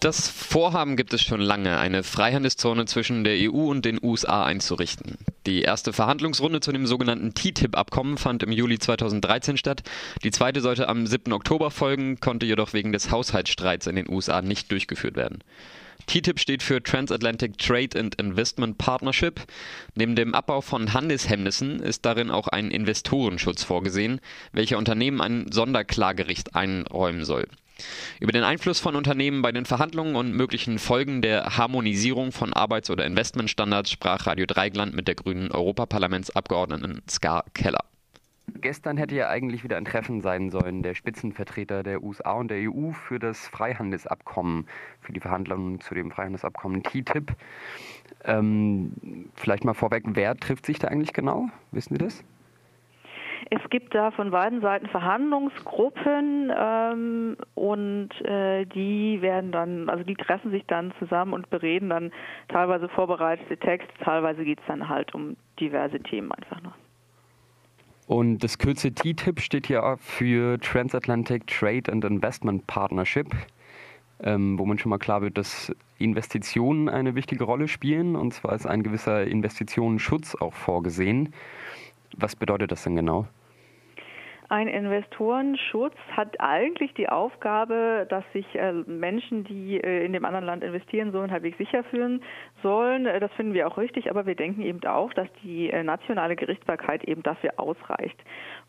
Das Vorhaben gibt es schon lange, eine Freihandelszone zwischen der EU und den USA einzurichten. Die erste Verhandlungsrunde zu dem sogenannten TTIP-Abkommen fand im Juli 2013 statt. Die zweite sollte am 7. Oktober folgen, konnte jedoch wegen des Haushaltsstreits in den USA nicht durchgeführt werden. TTIP steht für Transatlantic Trade and Investment Partnership. Neben dem Abbau von Handelshemmnissen ist darin auch ein Investorenschutz vorgesehen, welcher Unternehmen ein Sonderklagericht einräumen soll. Über den Einfluss von Unternehmen bei den Verhandlungen und möglichen Folgen der Harmonisierung von Arbeits- oder Investmentstandards sprach Radio Dreigland mit der grünen Europaparlamentsabgeordneten Ska Keller. Gestern hätte ja eigentlich wieder ein Treffen sein sollen der Spitzenvertreter der USA und der EU für das Freihandelsabkommen, für die Verhandlungen zu dem Freihandelsabkommen TTIP. Ähm, vielleicht mal vorweg, wer trifft sich da eigentlich genau? Wissen Sie das? Es gibt da von beiden Seiten Verhandlungsgruppen ähm, und äh, die werden dann, also die treffen sich dann zusammen und bereden dann teilweise vorbereitete Texte, teilweise geht es dann halt um diverse Themen einfach noch. Und das Kürzel TTIP steht ja für Transatlantic Trade and Investment Partnership, ähm, wo man schon mal klar wird, dass Investitionen eine wichtige Rolle spielen. Und zwar ist ein gewisser Investitionenschutz auch vorgesehen. Was bedeutet das denn genau? Ein Investorenschutz hat eigentlich die Aufgabe, dass sich äh, Menschen, die äh, in dem anderen Land investieren sollen, halbwegs sicher fühlen sollen. Äh, das finden wir auch richtig, aber wir denken eben auch, dass die nationale Gerichtsbarkeit eben dafür ausreicht.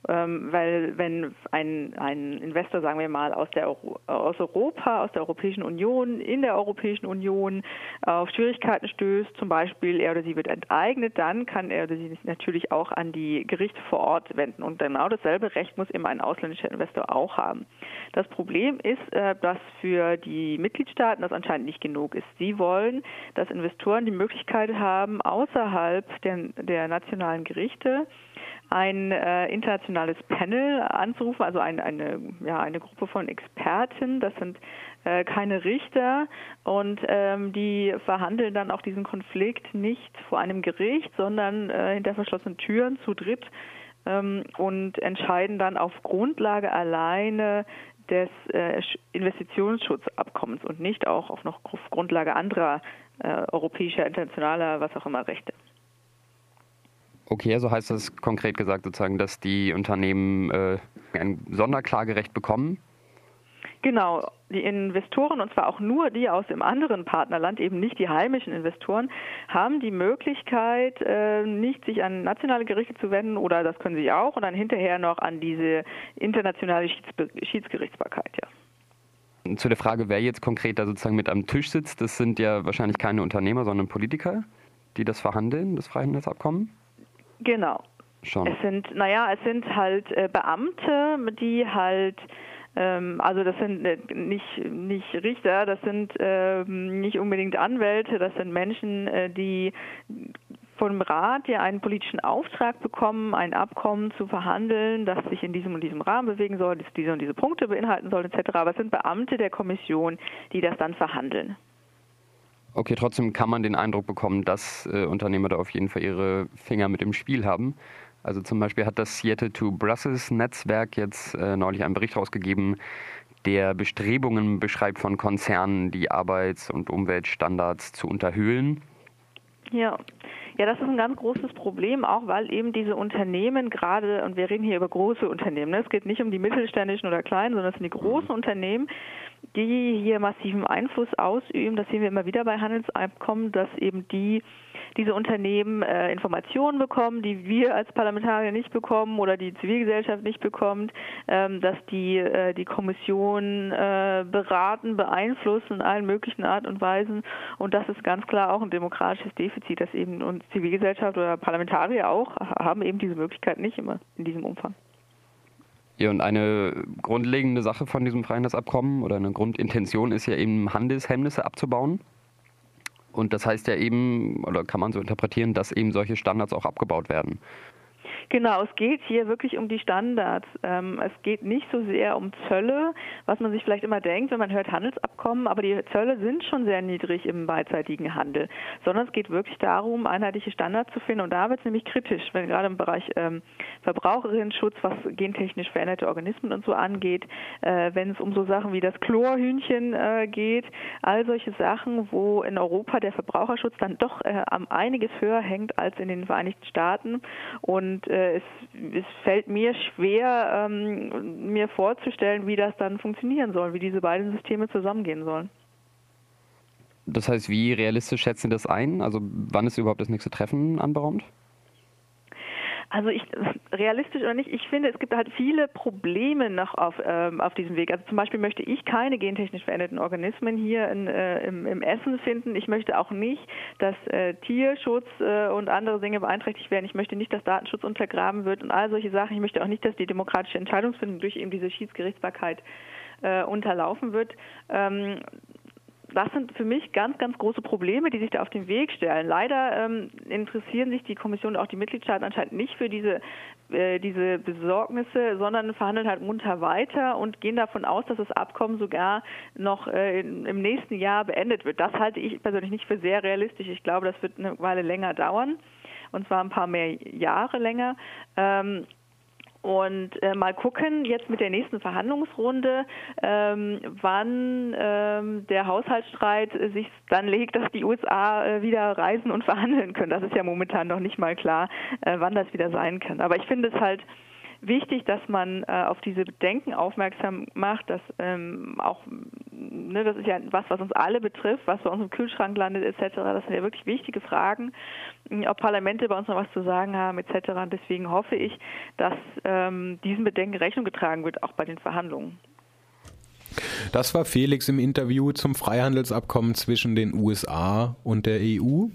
Ähm, weil wenn ein, ein Investor, sagen wir mal, aus, der Euro, aus Europa, aus der Europäischen Union, in der Europäischen Union auf Schwierigkeiten stößt, zum Beispiel er oder sie wird enteignet, dann kann er oder sie sich natürlich auch an die Gerichte vor Ort wenden. Und genau dasselbe Recht muss eben ein ausländischer Investor auch haben. Das Problem ist, äh, dass für die Mitgliedstaaten das anscheinend nicht genug ist. Sie wollen, dass Investoren die Möglichkeit haben, außerhalb der, der nationalen Gerichte ein äh, internationales Panel anzurufen, also ein, eine, ja, eine Gruppe von Experten. Das sind äh, keine Richter und ähm, die verhandeln dann auch diesen Konflikt nicht vor einem Gericht, sondern äh, hinter verschlossenen Türen zu dritt und entscheiden dann auf Grundlage alleine des äh, Investitionsschutzabkommens und nicht auch auf noch Grundlage anderer äh, europäischer, internationaler, was auch immer Rechte. Okay, also heißt das konkret gesagt sozusagen, dass die Unternehmen äh, ein Sonderklagerecht bekommen? Genau, die Investoren, und zwar auch nur die aus dem anderen Partnerland, eben nicht die heimischen Investoren, haben die Möglichkeit, äh, nicht sich an nationale Gerichte zu wenden, oder das können sie auch, und dann hinterher noch an diese internationale Schiedsgerichtsbarkeit, ja. Zu der Frage, wer jetzt konkret da sozusagen mit am Tisch sitzt, das sind ja wahrscheinlich keine Unternehmer, sondern Politiker, die das verhandeln, das Freihandelsabkommen? Genau. Schon. Es sind, naja, es sind halt äh, Beamte, die halt also das sind äh, nicht, nicht Richter, das sind äh, nicht unbedingt Anwälte, das sind Menschen, äh, die vom Rat ja einen politischen Auftrag bekommen, ein Abkommen zu verhandeln, das sich in diesem und diesem Rahmen bewegen soll, das diese und diese Punkte beinhalten soll, etc. Aber es sind Beamte der Kommission, die das dann verhandeln. Okay, trotzdem kann man den Eindruck bekommen, dass äh, Unternehmer da auf jeden Fall ihre Finger mit im Spiel haben. Also zum Beispiel hat das Seattle to Brussels Netzwerk jetzt äh, neulich einen Bericht rausgegeben, der Bestrebungen beschreibt von Konzernen, die Arbeits- und Umweltstandards zu unterhöhlen. Ja. Ja, das ist ein ganz großes Problem, auch weil eben diese Unternehmen gerade, und wir reden hier über große Unternehmen, ne? es geht nicht um die mittelständischen oder kleinen, sondern es sind die großen mhm. Unternehmen, die hier massiven Einfluss ausüben. Das sehen wir immer wieder bei Handelsabkommen, dass eben die diese Unternehmen äh, Informationen bekommen, die wir als Parlamentarier nicht bekommen oder die Zivilgesellschaft nicht bekommt, ähm, dass die äh, die Kommission äh, beraten, beeinflussen in allen möglichen Art und Weisen. Und das ist ganz klar auch ein demokratisches Defizit, dass eben und Zivilgesellschaft oder Parlamentarier auch haben eben diese Möglichkeit nicht immer in diesem Umfang. Ja, und eine grundlegende Sache von diesem Freihandelsabkommen oder eine Grundintention ist ja eben Handelshemmnisse abzubauen. Und das heißt ja eben, oder kann man so interpretieren, dass eben solche Standards auch abgebaut werden. Genau, es geht hier wirklich um die Standards. Ähm, es geht nicht so sehr um Zölle, was man sich vielleicht immer denkt, wenn man hört Handelsabkommen, aber die Zölle sind schon sehr niedrig im beidseitigen Handel, sondern es geht wirklich darum, einheitliche Standards zu finden. Und da wird es nämlich kritisch, wenn gerade im Bereich ähm, Verbraucherinnenschutz, was gentechnisch veränderte Organismen und so angeht, äh, wenn es um so Sachen wie das Chlorhühnchen äh, geht, all solche Sachen, wo in Europa der Verbraucherschutz dann doch äh, am einiges höher hängt als in den Vereinigten Staaten. Und äh, es, es, fällt mir schwer, ähm, mir vorzustellen, wie das dann funktionieren soll, wie diese beiden Systeme zusammengehen sollen. Das heißt, wie realistisch schätzen Sie das ein? Also wann ist überhaupt das nächste Treffen anberaumt? Also ich realistisch oder nicht, ich finde, es gibt halt viele Probleme noch auf, ähm, auf diesem Weg. Also zum Beispiel möchte ich keine gentechnisch veränderten Organismen hier in, äh, im, im, Essen finden. Ich möchte auch nicht, dass äh, Tierschutz äh, und andere Dinge beeinträchtigt werden. Ich möchte nicht, dass Datenschutz untergraben wird und all solche Sachen. Ich möchte auch nicht, dass die demokratische Entscheidungsfindung durch eben diese Schiedsgerichtsbarkeit äh, unterlaufen wird. Ähm, das sind für mich ganz, ganz große Probleme, die sich da auf den Weg stellen. Leider ähm, interessieren sich die Kommission und auch die Mitgliedstaaten anscheinend nicht für diese, äh, diese Besorgnisse, sondern verhandeln halt munter weiter und gehen davon aus, dass das Abkommen sogar noch äh, in, im nächsten Jahr beendet wird. Das halte ich persönlich nicht für sehr realistisch. Ich glaube, das wird eine Weile länger dauern und zwar ein paar mehr Jahre länger. Ähm, und äh, mal gucken jetzt mit der nächsten Verhandlungsrunde, ähm, wann ähm, der Haushaltsstreit sich dann legt, dass die USA äh, wieder reisen und verhandeln können. Das ist ja momentan noch nicht mal klar, äh, wann das wieder sein kann. Aber ich finde es halt wichtig, dass man äh, auf diese Bedenken aufmerksam macht, dass ähm, auch, ne, das ist ja was, was uns alle betrifft, was bei uns im Kühlschrank landet etc. Das sind ja wirklich wichtige Fragen, ob Parlamente bei uns noch was zu sagen haben etc. Und deswegen hoffe ich, dass ähm, diesen Bedenken Rechnung getragen wird, auch bei den Verhandlungen. Das war Felix im Interview zum Freihandelsabkommen zwischen den USA und der EU.